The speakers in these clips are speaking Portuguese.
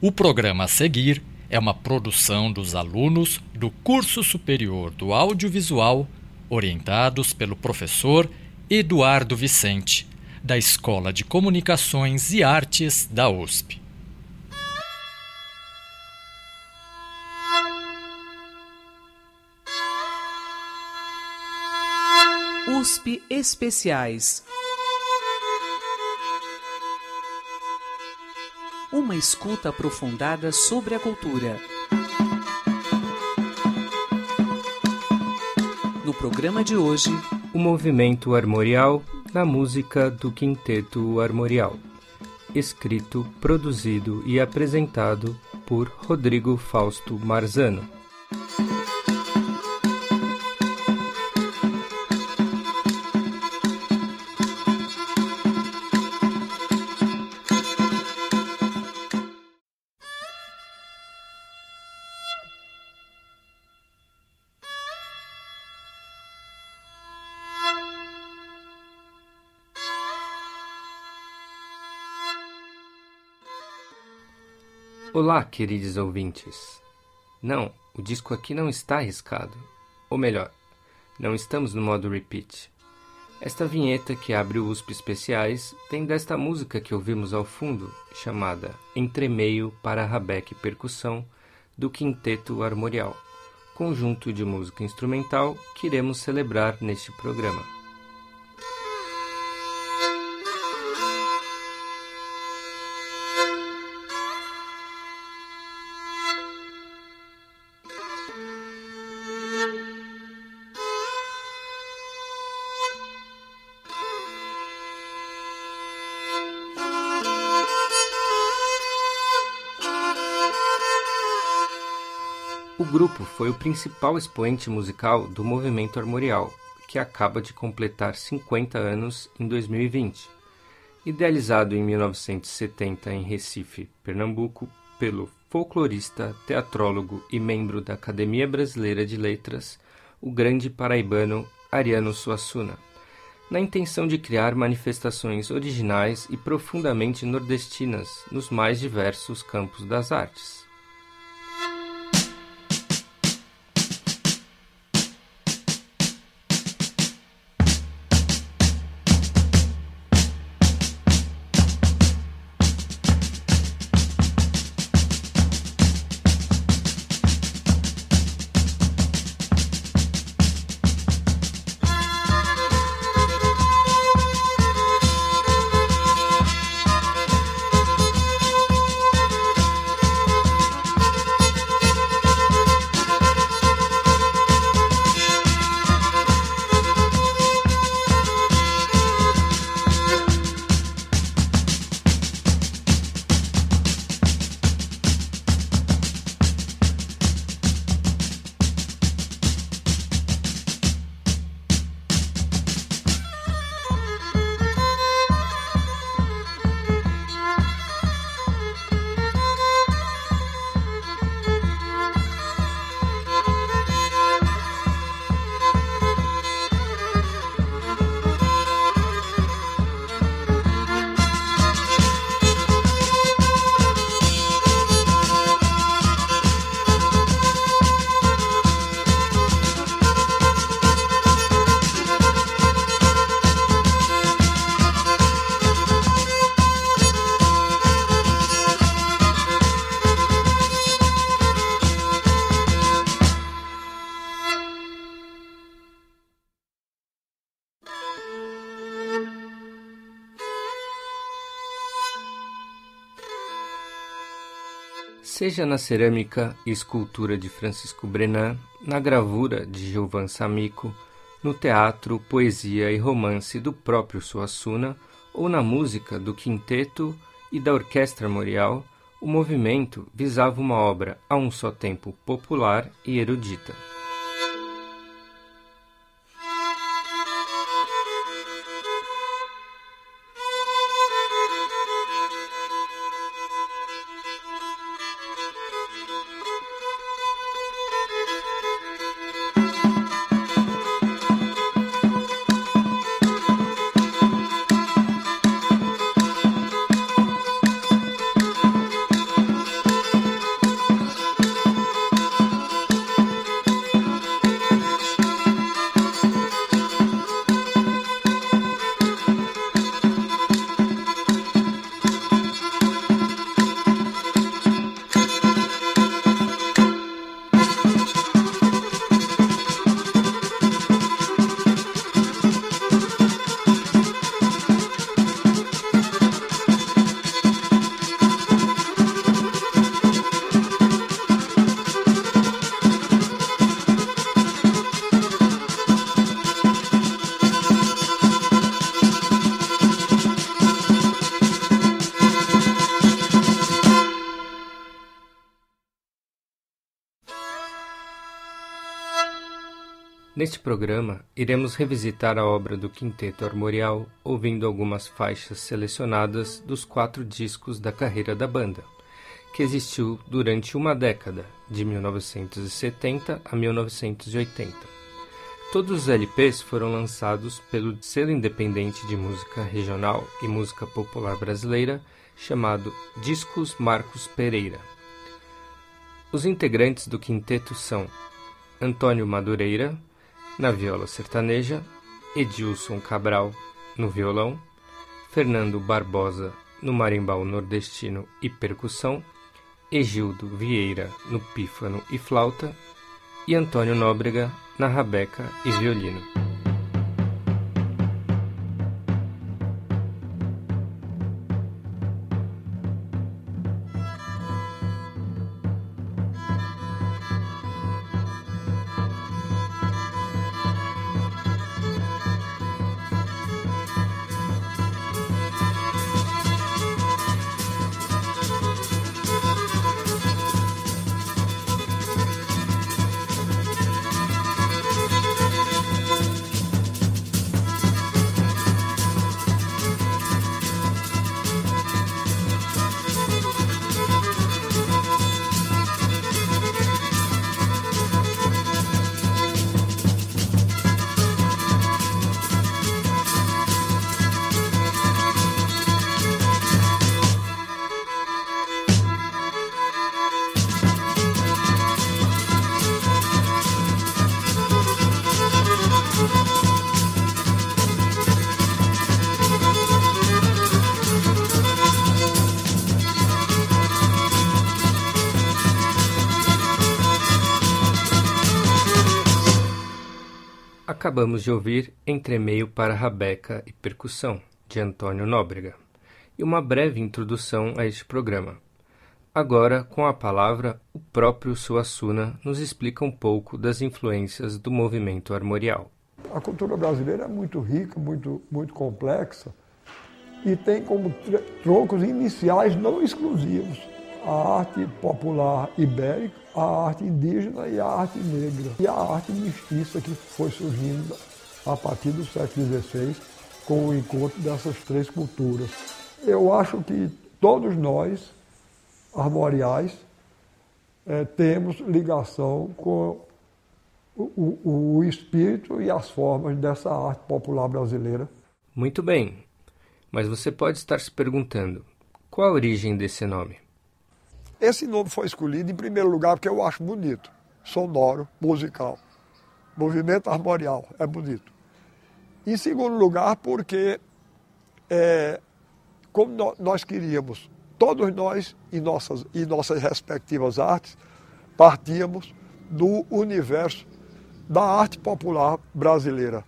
O programa a seguir é uma produção dos alunos do Curso Superior do Audiovisual, orientados pelo professor Eduardo Vicente, da Escola de Comunicações e Artes da USP. USP Especiais. Uma escuta aprofundada sobre a cultura. No programa de hoje, o movimento armorial na música do Quinteto Armorial. Escrito, produzido e apresentado por Rodrigo Fausto Marzano. Olá, queridos ouvintes. Não, o disco aqui não está arriscado. Ou melhor, não estamos no modo repeat. Esta vinheta que abre o USP Especiais vem desta música que ouvimos ao fundo, chamada Entremeio para Rabeque Percussão, do Quinteto Armorial, conjunto de música instrumental que iremos celebrar neste programa. Grupo foi o principal expoente musical do movimento armorial, que acaba de completar 50 anos em 2020. Idealizado em 1970 em Recife, Pernambuco, pelo folclorista, teatrólogo e membro da Academia Brasileira de Letras, o grande paraibano Ariano Suassuna, na intenção de criar manifestações originais e profundamente nordestinas nos mais diversos campos das artes. Seja na cerâmica e escultura de Francisco Brenan, na gravura de Gilvan Samico, no teatro, poesia e romance do próprio Suassuna ou na música do quinteto e da orquestra Morial, o movimento visava uma obra a um só tempo popular e erudita. Programa, iremos revisitar a obra do Quinteto Armorial, ouvindo algumas faixas selecionadas dos quatro discos da carreira da banda, que existiu durante uma década, de 1970 a 1980. Todos os LPs foram lançados pelo selo independente de música regional e música popular brasileira, chamado Discos Marcos Pereira. Os integrantes do quinteto são Antônio Madureira, na viola sertaneja, Edilson Cabral no violão, Fernando Barbosa no marimbau nordestino e percussão, Egildo Vieira no pífano e flauta e Antônio Nóbrega na rabeca e violino. Acabamos de ouvir Entremeio para Rabeca e Percussão, de Antônio Nóbrega, e uma breve introdução a este programa. Agora, com a palavra, o próprio Suassuna nos explica um pouco das influências do movimento armorial. A cultura brasileira é muito rica, muito, muito complexa e tem como troncos iniciais não exclusivos a arte popular ibérica, a arte indígena e a arte negra. E a arte mestiça que foi surgindo a partir do século XVI com o encontro dessas três culturas. Eu acho que todos nós, armoriais, é, temos ligação com o, o, o espírito e as formas dessa arte popular brasileira. Muito bem, mas você pode estar se perguntando qual a origem desse nome? Esse nome foi escolhido em primeiro lugar porque eu acho bonito, sonoro, musical. Movimento armorial, é bonito. Em segundo lugar, porque é, como nós queríamos, todos nós, em nossas, em nossas respectivas artes, partíamos do universo da arte popular brasileira.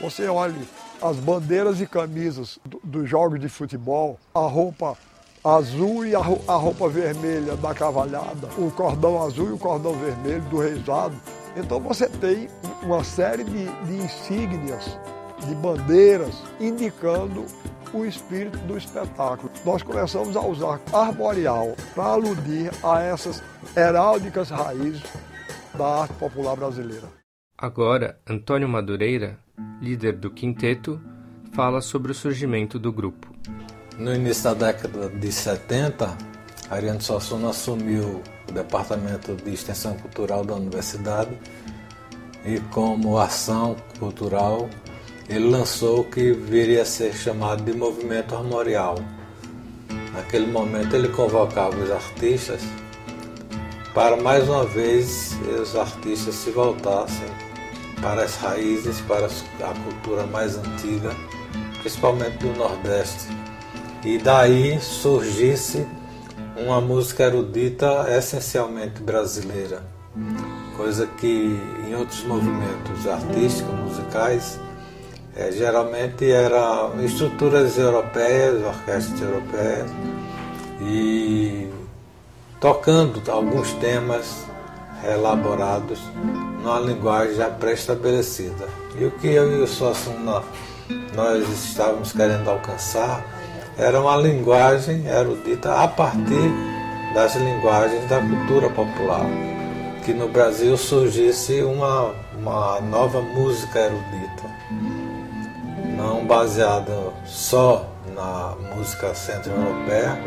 Você olhe as bandeiras e camisas dos jogos de futebol, a roupa azul e a roupa vermelha da cavalhada, o cordão azul e o cordão vermelho do reisado. Então você tem uma série de, de insígnias, de bandeiras, indicando o espírito do espetáculo. Nós começamos a usar arboreal para aludir a essas heráldicas raízes da arte popular brasileira. Agora, Antônio Madureira, líder do quinteto, fala sobre o surgimento do grupo. No início da década de 70, Ariano Suassuna assumiu o Departamento de Extensão Cultural da Universidade e como ação cultural ele lançou o que viria a ser chamado de movimento armorial. Naquele momento ele convocava os artistas para mais uma vez os artistas se voltassem para as raízes, para a cultura mais antiga, principalmente do Nordeste e daí surgisse uma música erudita essencialmente brasileira, coisa que em outros movimentos artísticos, musicais, é, geralmente eram estruturas europeias, orquestras europeias, e tocando alguns temas elaborados numa linguagem já pré-estabelecida. E o que eu e o Suassuna nós estávamos querendo alcançar era uma linguagem erudita a partir das linguagens da cultura popular. que no Brasil surgisse uma, uma nova música erudita, não baseada só na música centro-europeia,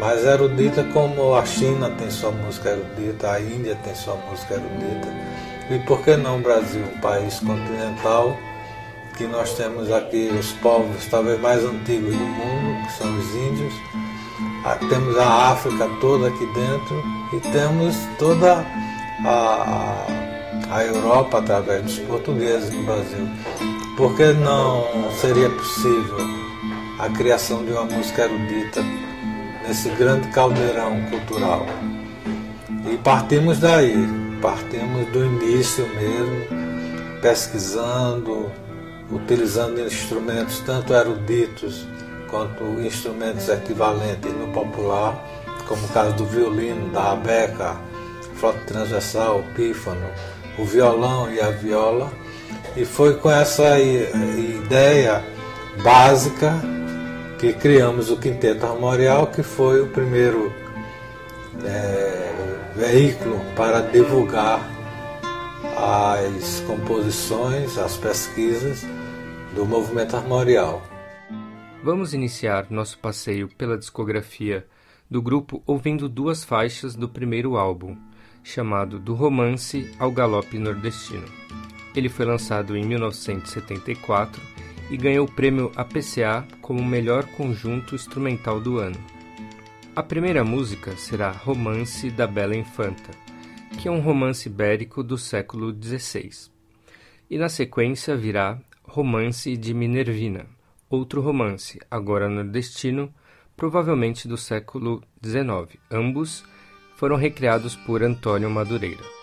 mas erudita como a China tem sua música erudita, a Índia tem sua música erudita, e por que não o Brasil, um país continental, que nós temos aqui os povos talvez mais antigos do mundo, que são os índios, temos a África toda aqui dentro e temos toda a, a Europa através dos portugueses no Brasil. Por que não seria possível a criação de uma música erudita nesse grande caldeirão cultural? E partimos daí, partimos do início mesmo, pesquisando, utilizando instrumentos tanto eruditos quanto instrumentos equivalentes no popular, como o caso do violino, da rabeca, flauta transversal, pífano, o violão e a viola. E foi com essa ideia básica que criamos o Quinteto Armorial, que foi o primeiro é, veículo para divulgar as composições, as pesquisas do movimento armorial. Vamos iniciar nosso passeio pela discografia do grupo ouvindo duas faixas do primeiro álbum, chamado Do Romance ao Galope Nordestino. Ele foi lançado em 1974 e ganhou o prêmio APCA como melhor conjunto instrumental do ano. A primeira música será Romance da Bela Infanta, que é um romance ibérico do século XVI. E na sequência virá Romance de Minervina, outro romance, agora nordestino, provavelmente do século XIX, ambos foram recriados por Antônio Madureira.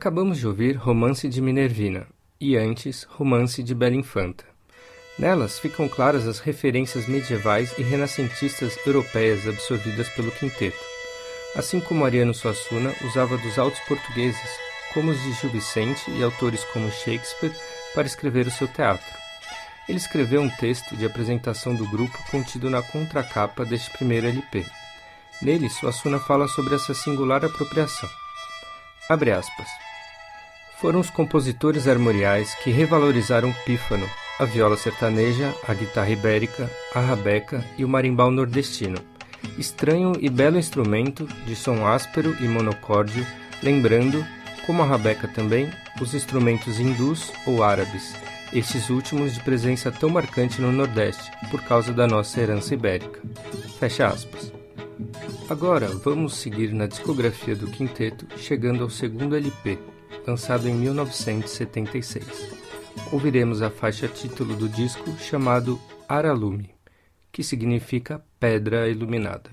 Acabamos de ouvir Romance de Minervina e antes Romance de Bela Infanta. Nelas ficam claras as referências medievais e renascentistas europeias absorvidas pelo quinteto, assim como Ariano Suassuna usava dos autos portugueses, como os de Gil Vicente e autores como Shakespeare, para escrever o seu teatro. Ele escreveu um texto de apresentação do grupo contido na contracapa deste primeiro LP. Nele, Suassuna fala sobre essa singular apropriação. Abre aspas. Foram os compositores armoriais que revalorizaram o pífano, a viola sertaneja, a guitarra ibérica, a rabeca e o marimbau nordestino. Estranho e belo instrumento, de som áspero e monocórdio, lembrando, como a rabeca também, os instrumentos hindus ou árabes, estes últimos de presença tão marcante no Nordeste, por causa da nossa herança ibérica. Fecha aspas. Agora vamos seguir na discografia do quinteto, chegando ao segundo LP, lançado em 1976. Ouviremos a faixa título do disco chamado Aralume, que significa Pedra Iluminada.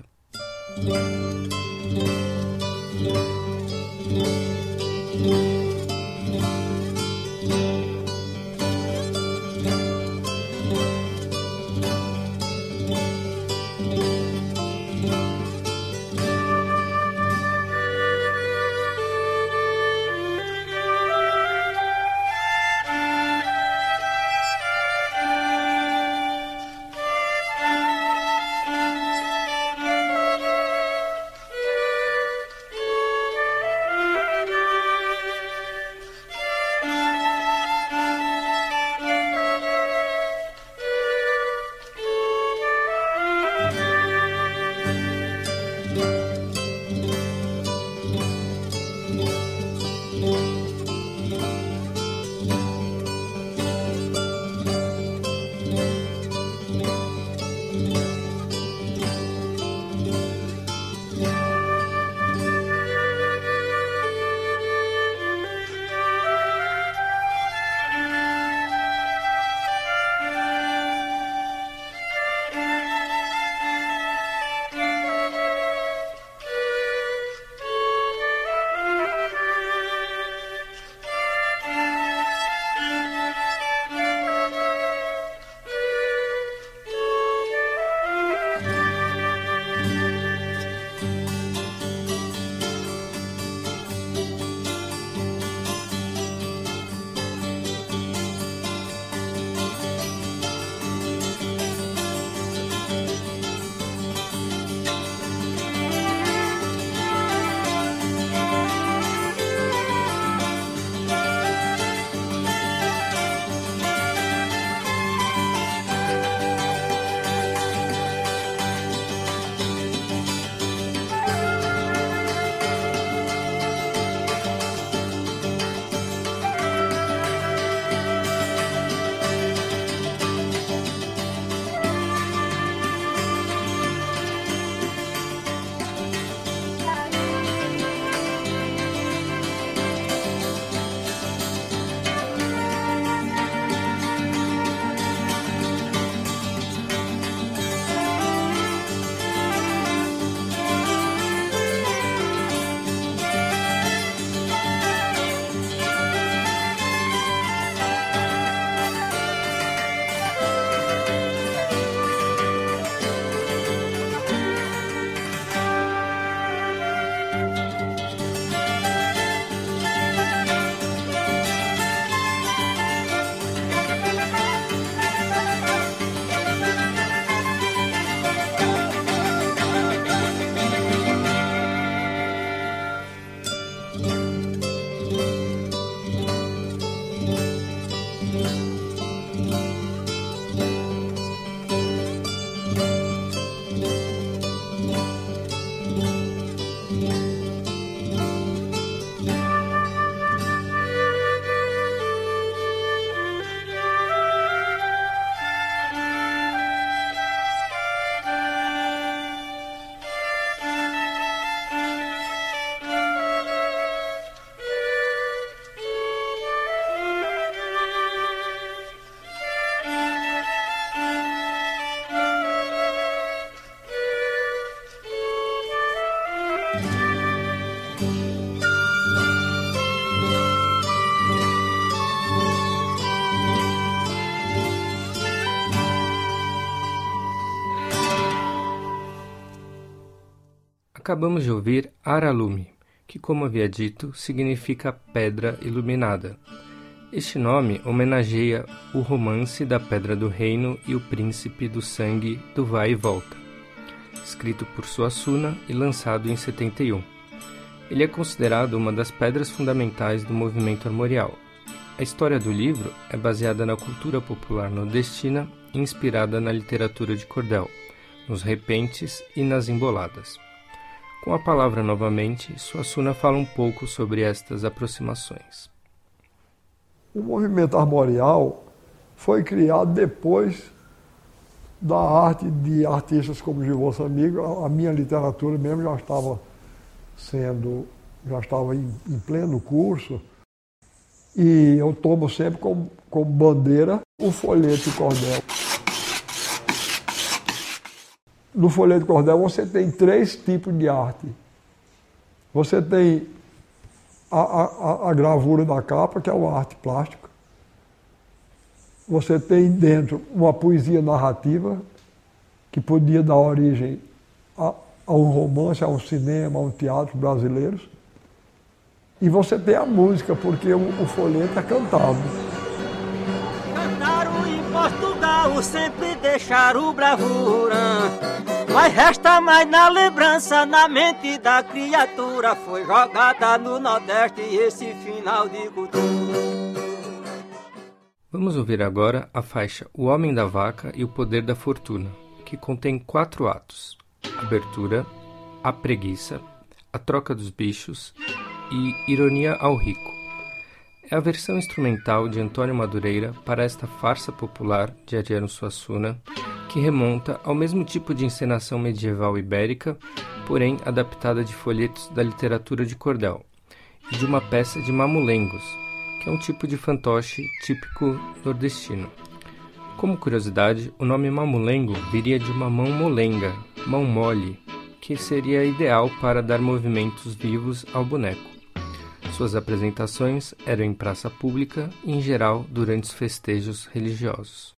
Acabamos de ouvir Aralume, que, como havia dito, significa pedra iluminada. Este nome homenageia o romance da Pedra do Reino e o Príncipe do Sangue do Vai e Volta, escrito por Suassuna e lançado em 71. Ele é considerado uma das pedras fundamentais do movimento armorial. A história do livro é baseada na cultura popular nordestina e inspirada na literatura de cordel, nos repentes e nas emboladas. Com a palavra novamente, Suassuna fala um pouco sobre estas aproximações. O movimento armorial foi criado depois da arte de artistas como Gilvão Amigo. A minha literatura mesmo já estava sendo, já estava em, em pleno curso. E eu tomo sempre como, como bandeira o folheto cordel. No folheto cordel você tem três tipos de arte. Você tem a, a, a gravura da capa, que é uma arte plástica. Você tem dentro uma poesia narrativa, que podia dar origem a, a um romance, a um cinema, a um teatro brasileiros. E você tem a música, porque o, o folheto é cantado. Cantaram em Portugal, sempre deixaram bravura. Mas resta mais na lembrança, na mente da criatura. Foi jogada no Nordeste esse final de cultura. Vamos ouvir agora a faixa O Homem da Vaca e o Poder da Fortuna, que contém quatro atos: abertura, a preguiça, a troca dos bichos e ironia ao rico. É a versão instrumental de Antônio Madureira para esta farsa popular de Ariano Suassuna que remonta ao mesmo tipo de encenação medieval ibérica, porém adaptada de folhetos da literatura de cordel, e de uma peça de mamulengos, que é um tipo de fantoche típico nordestino. Como curiosidade, o nome mamulengo viria de uma mão molenga, mão mole, que seria ideal para dar movimentos vivos ao boneco. Suas apresentações eram em praça pública e, em geral, durante os festejos religiosos.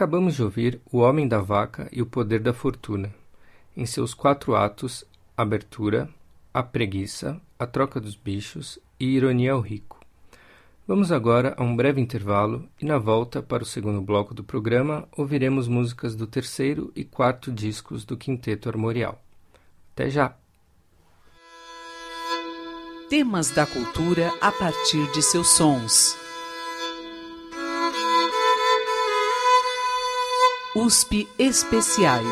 Acabamos de ouvir O Homem da Vaca e o Poder da Fortuna, em seus quatro atos: Abertura, A Preguiça, A Troca dos Bichos e Ironia ao Rico. Vamos agora a um breve intervalo e, na volta para o segundo bloco do programa, ouviremos músicas do terceiro e quarto discos do Quinteto Armorial. Até já! Temas da cultura a partir de seus sons. USP Especiais.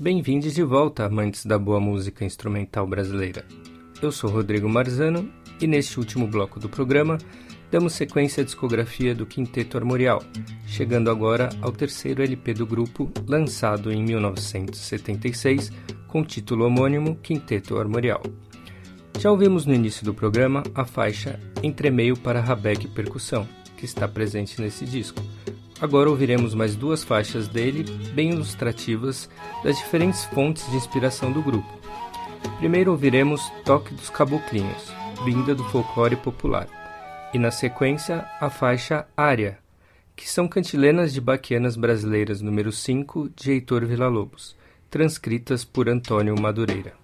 Bem-vindos de volta, amantes da boa música instrumental brasileira. Eu sou Rodrigo Marzano e neste último bloco do programa damos sequência à discografia do Quinteto Armorial, chegando agora ao terceiro LP do grupo, lançado em 1976, com título homônimo Quinteto Armorial. Já ouvimos no início do programa a faixa Entremeio para Rabeck Percussão, que está presente nesse disco. Agora ouviremos mais duas faixas dele, bem ilustrativas das diferentes fontes de inspiração do grupo. Primeiro ouviremos Toque dos Caboclinhos, vinda do folclore popular e na sequência a faixa Área, que são cantilenas de baquianas brasileiras número 5 de Heitor Villa-Lobos, transcritas por Antônio Madureira.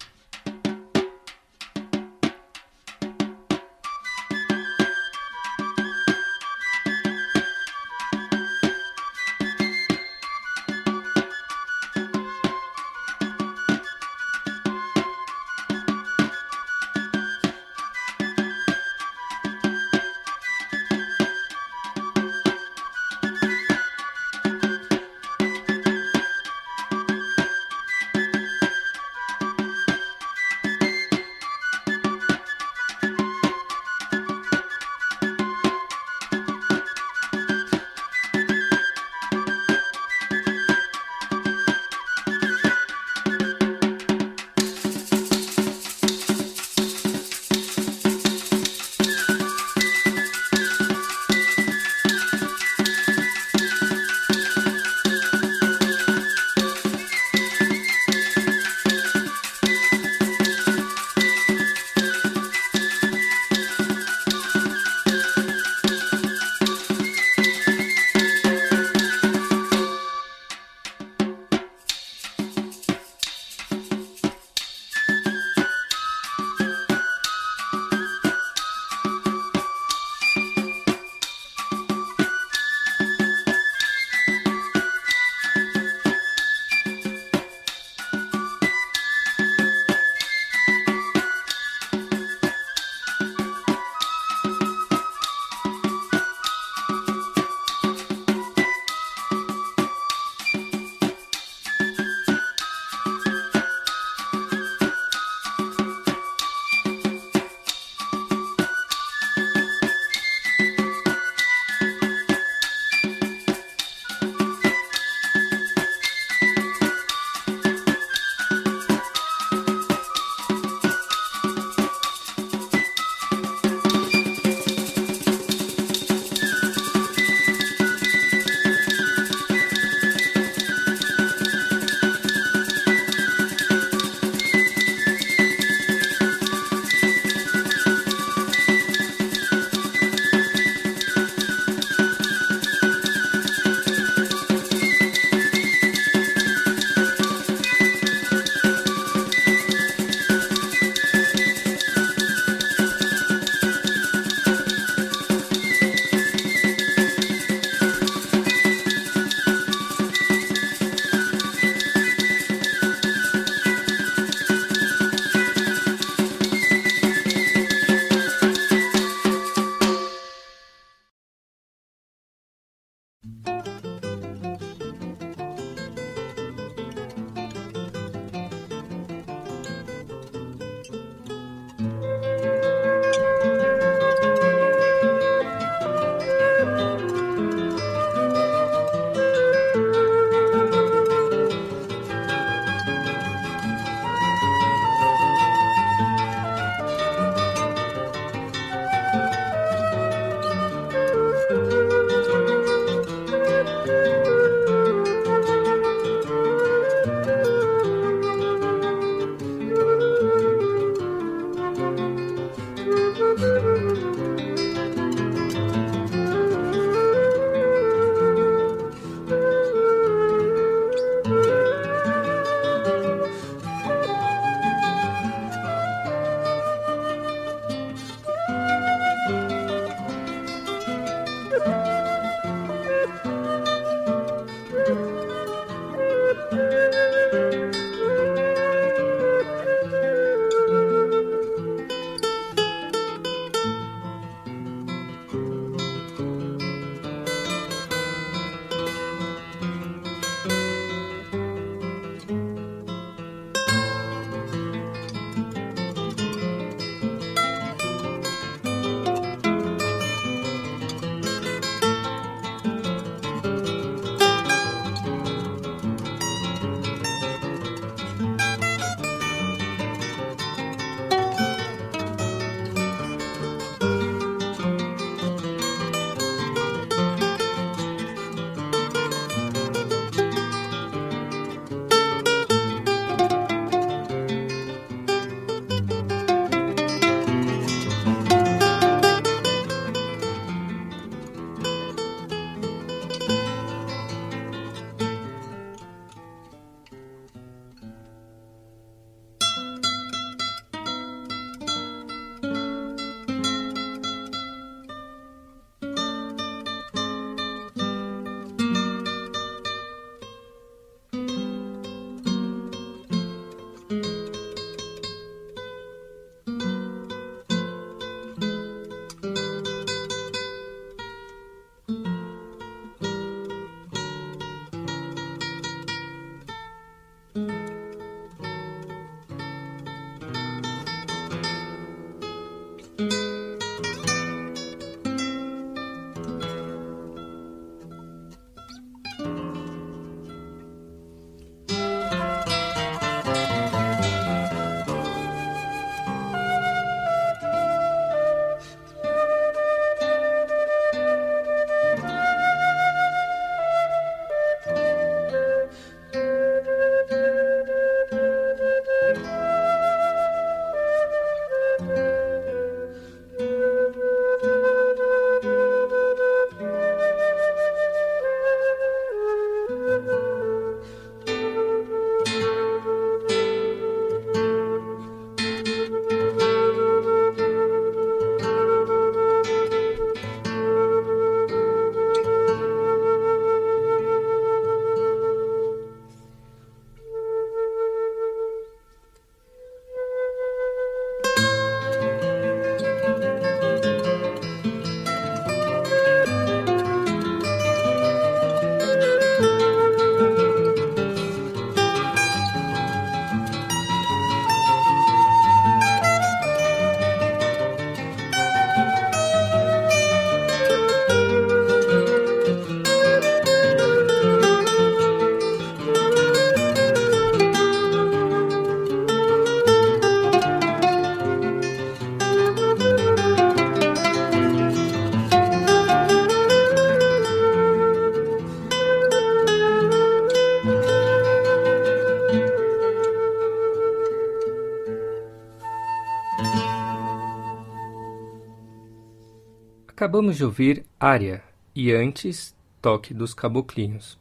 Acabamos de ouvir Área e antes Toque dos Caboclinhos.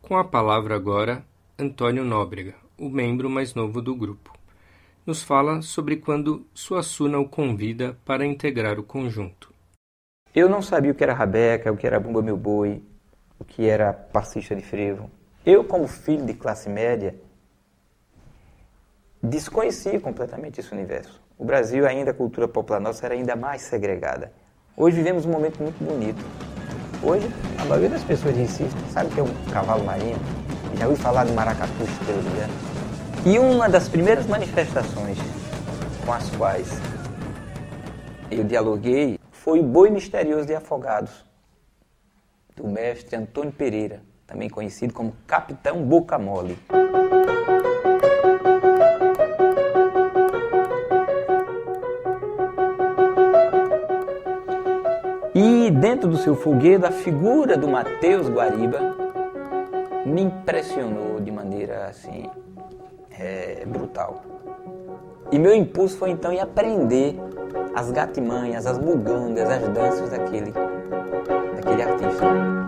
Com a palavra agora, Antônio Nóbrega, o membro mais novo do grupo. Nos fala sobre quando Suassuna o convida para integrar o conjunto. Eu não sabia o que era rabeca, o que era bumba meu boi, o que era passista de frevo. Eu, como filho de classe média, desconhecia completamente esse universo. O Brasil, ainda a cultura popular nossa era ainda mais segregada. Hoje vivemos um momento muito bonito. Hoje, a maioria das pessoas Recife sabe que é um cavalo marinho, já ouvi falar de maracatu pelo Guiana. E uma das primeiras manifestações com as quais eu dialoguei foi o Boi Misterioso de Afogados, do mestre Antônio Pereira, também conhecido como Capitão Boca Mole. E dentro do seu folguedo, a figura do Mateus Guariba me impressionou de maneira assim é, brutal. E meu impulso foi então ir aprender as gatimanhas, as bugangas, as danças daquele, daquele artista.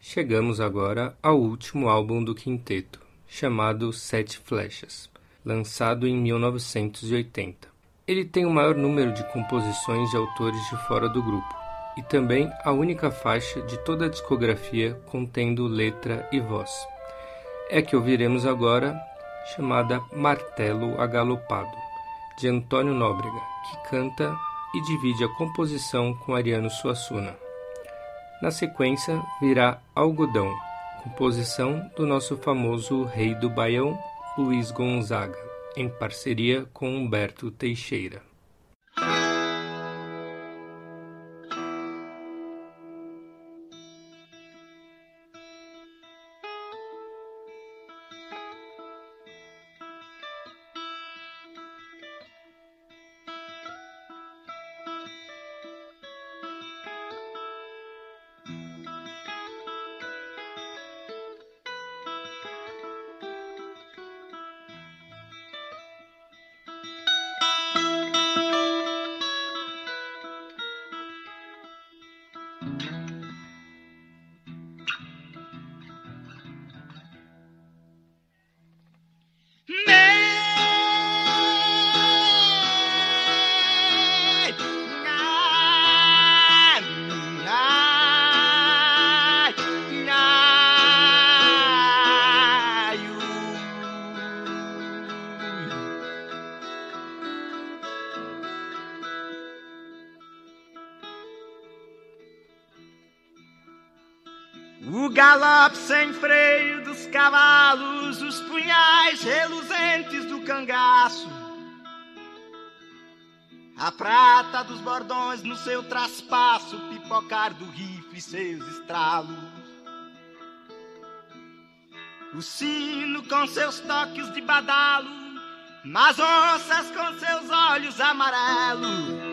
Chegamos agora ao último álbum do quinteto, chamado Sete Flechas, lançado em 1980. Ele tem o maior número de composições de autores de fora do grupo, e também a única faixa de toda a discografia contendo letra e voz. É que ouviremos agora, chamada Martelo Agalopado, de Antônio Nóbrega, que canta e divide a composição com Ariano Suassuna. Na sequência virá Algodão, composição do nosso famoso rei do Baião, Luiz Gonzaga, em parceria com Humberto Teixeira. O galope sem freio dos cavalos, os punhais reluzentes do cangaço. A prata dos bordões no seu traspasso, pipocar do rifle seus estralos. O sino com seus toques de badalo, mas onças com seus olhos amarelos.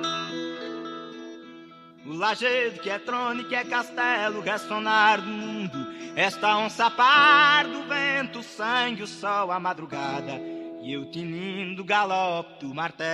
Lajedo que é trono que é castelo, ressonar do mundo. Esta onça par do vento, o sangue, o sol, a madrugada. E eu tinindo galope do martelo.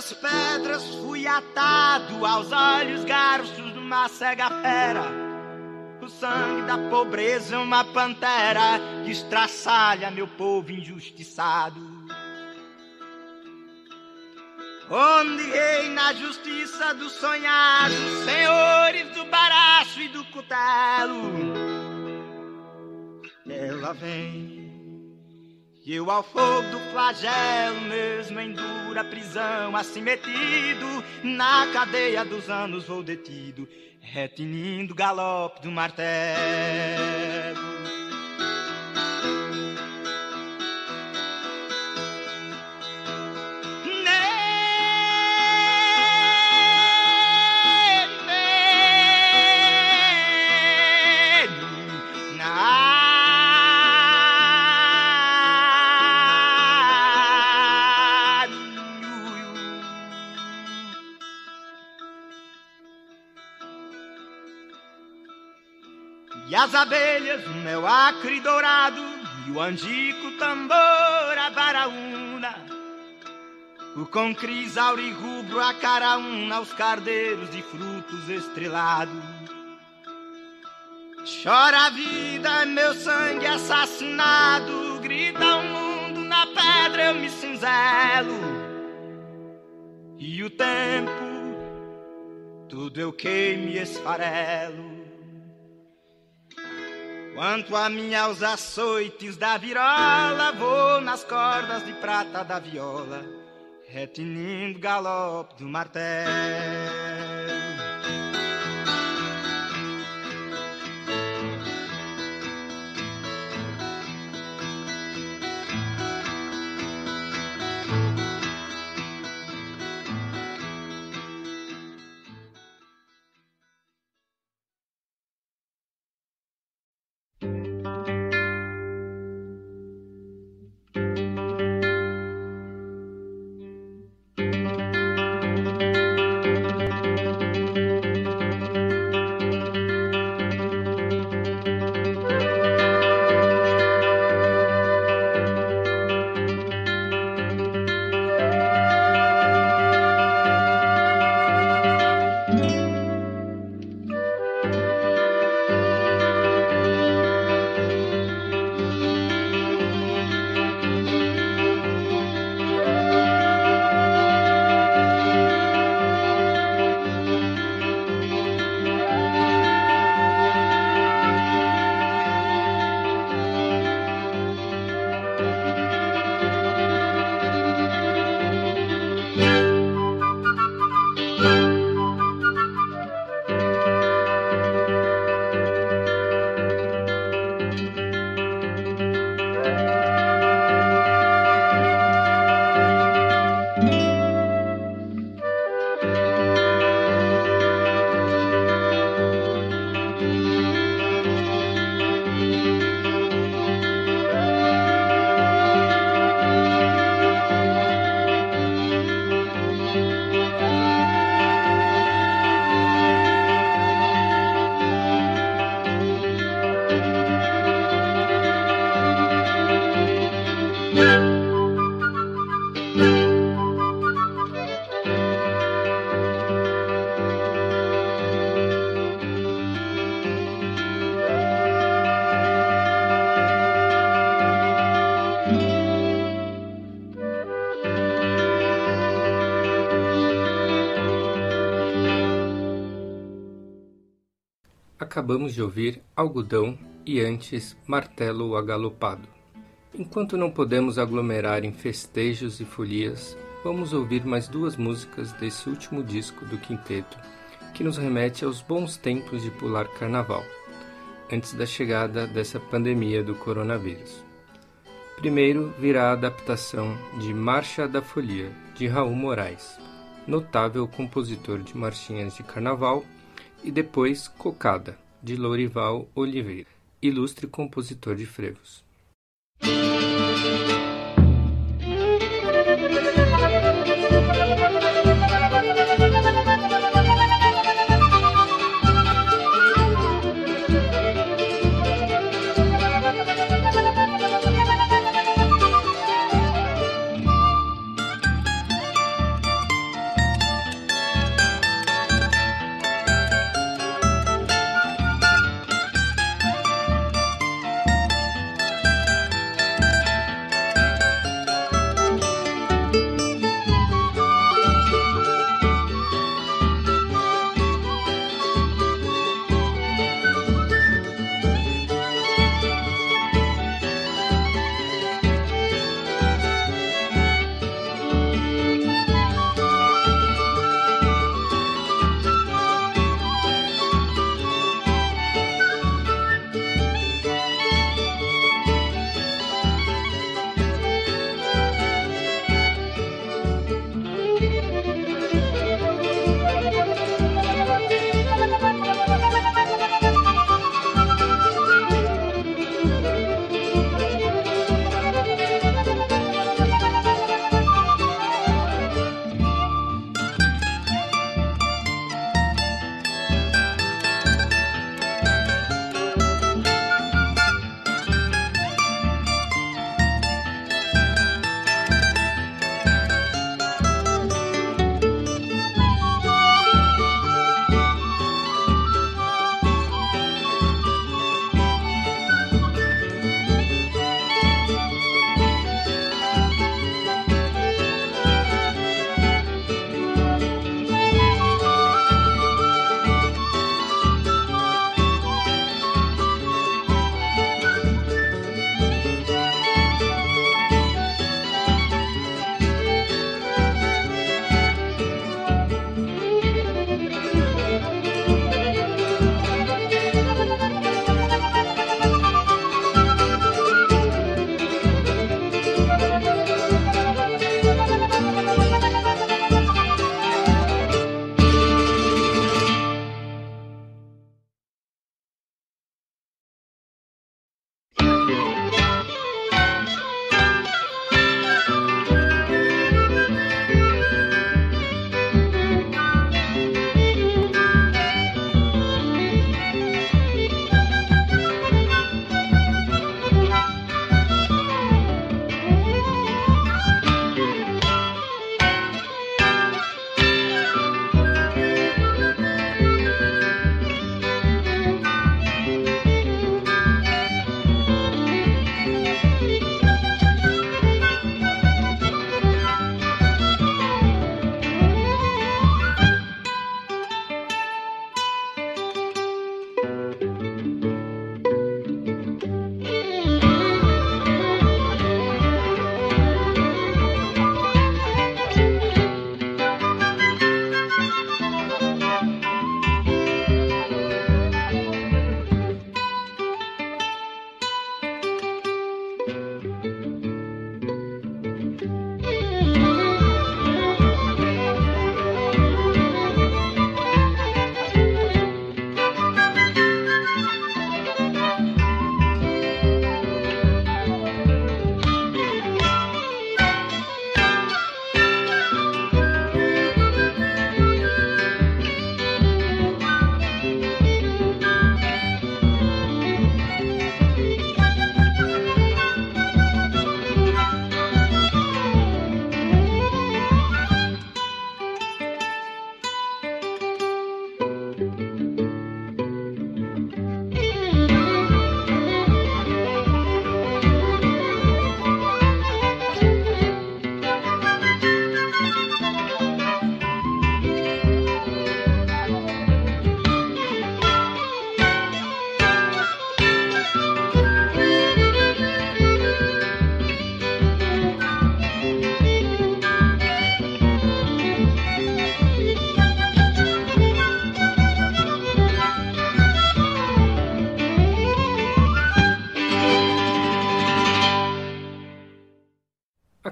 Destas pedras fui atado aos olhos garços de uma cega fera. O sangue da pobreza é uma pantera que estraçalha meu povo injustiçado. Onde reina a justiça do sonhado, senhores do baraço e do cutelo. Ela vem Eu ao fogo do flagelo, mesmo em dura prisão, assim metido, na cadeia dos anos vou detido, retinindo o galope do martelo. As abelhas, o mel acre dourado, e o angico tambor, a varaúna. O com crisauri rubro, a caraúna, os cardeiros de frutos estrelados. Chora a vida, meu sangue assassinado, grita o mundo, na pedra eu me cinzelo. E o tempo, tudo eu queimo e esfarelo. Quanto a mim aos açoites da virola, vou nas cordas de prata da viola, retinindo o galope do martelo. Acabamos de ouvir Algodão e antes Martelo Agalopado. Enquanto não podemos aglomerar em festejos e folias, vamos ouvir mais duas músicas desse último disco do quinteto, que nos remete aos bons tempos de pular carnaval, antes da chegada dessa pandemia do coronavírus. Primeiro virá a adaptação de Marcha da Folia, de Raul Moraes, notável compositor de marchinhas de carnaval e depois Cocada, de Lourival Oliveira, ilustre compositor de frevos.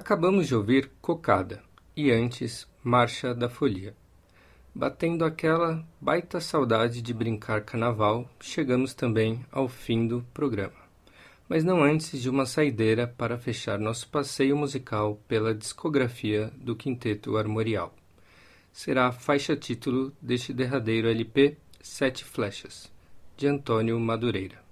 Acabamos de ouvir Cocada e antes Marcha da Folia. Batendo aquela baita saudade de brincar carnaval, chegamos também ao fim do programa. Mas não antes de uma saideira para fechar nosso passeio musical pela discografia do Quinteto Armorial. Será a faixa título deste derradeiro LP Sete Flechas, de Antônio Madureira.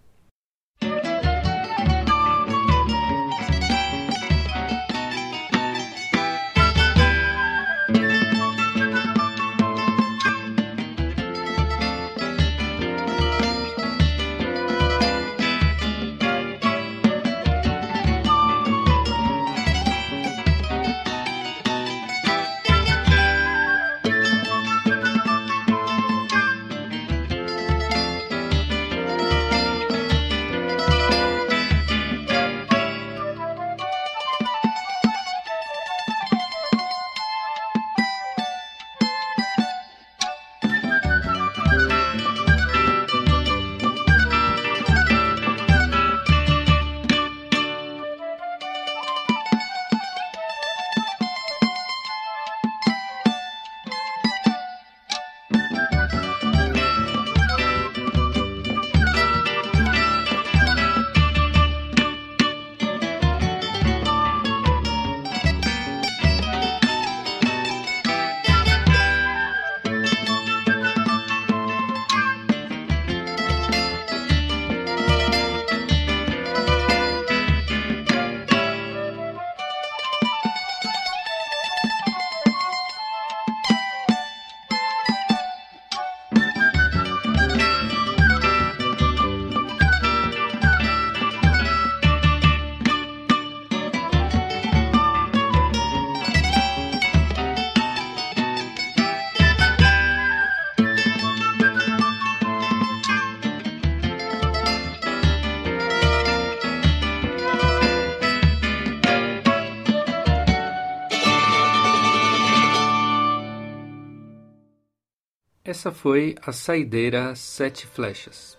Essa foi a saideira Sete Flechas.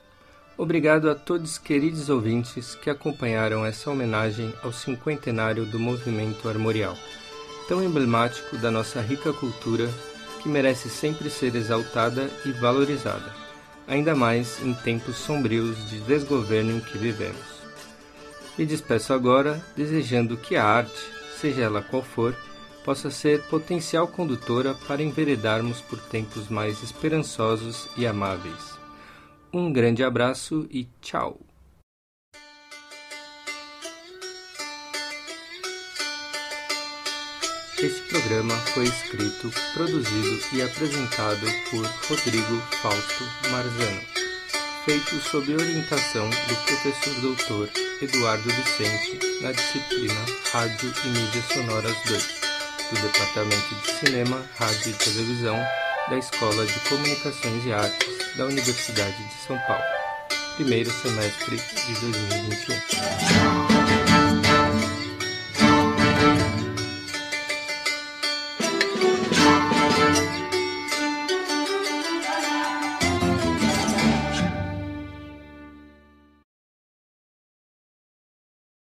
Obrigado a todos queridos ouvintes que acompanharam essa homenagem ao cinquentenário do movimento armorial, tão emblemático da nossa rica cultura que merece sempre ser exaltada e valorizada, ainda mais em tempos sombrios de desgoverno em que vivemos. Me despeço agora desejando que a arte, seja ela qual for, possa ser potencial condutora para enveredarmos por tempos mais esperançosos e amáveis. Um grande abraço e tchau! Este programa foi escrito, produzido e apresentado por Rodrigo Fausto Marzano, feito sob orientação do professor doutor Eduardo Vicente na disciplina Rádio e Mídias Sonoras 2 do Departamento de Cinema, Rádio e Televisão da Escola de Comunicações e Artes da Universidade de São Paulo, primeiro semestre de 2021.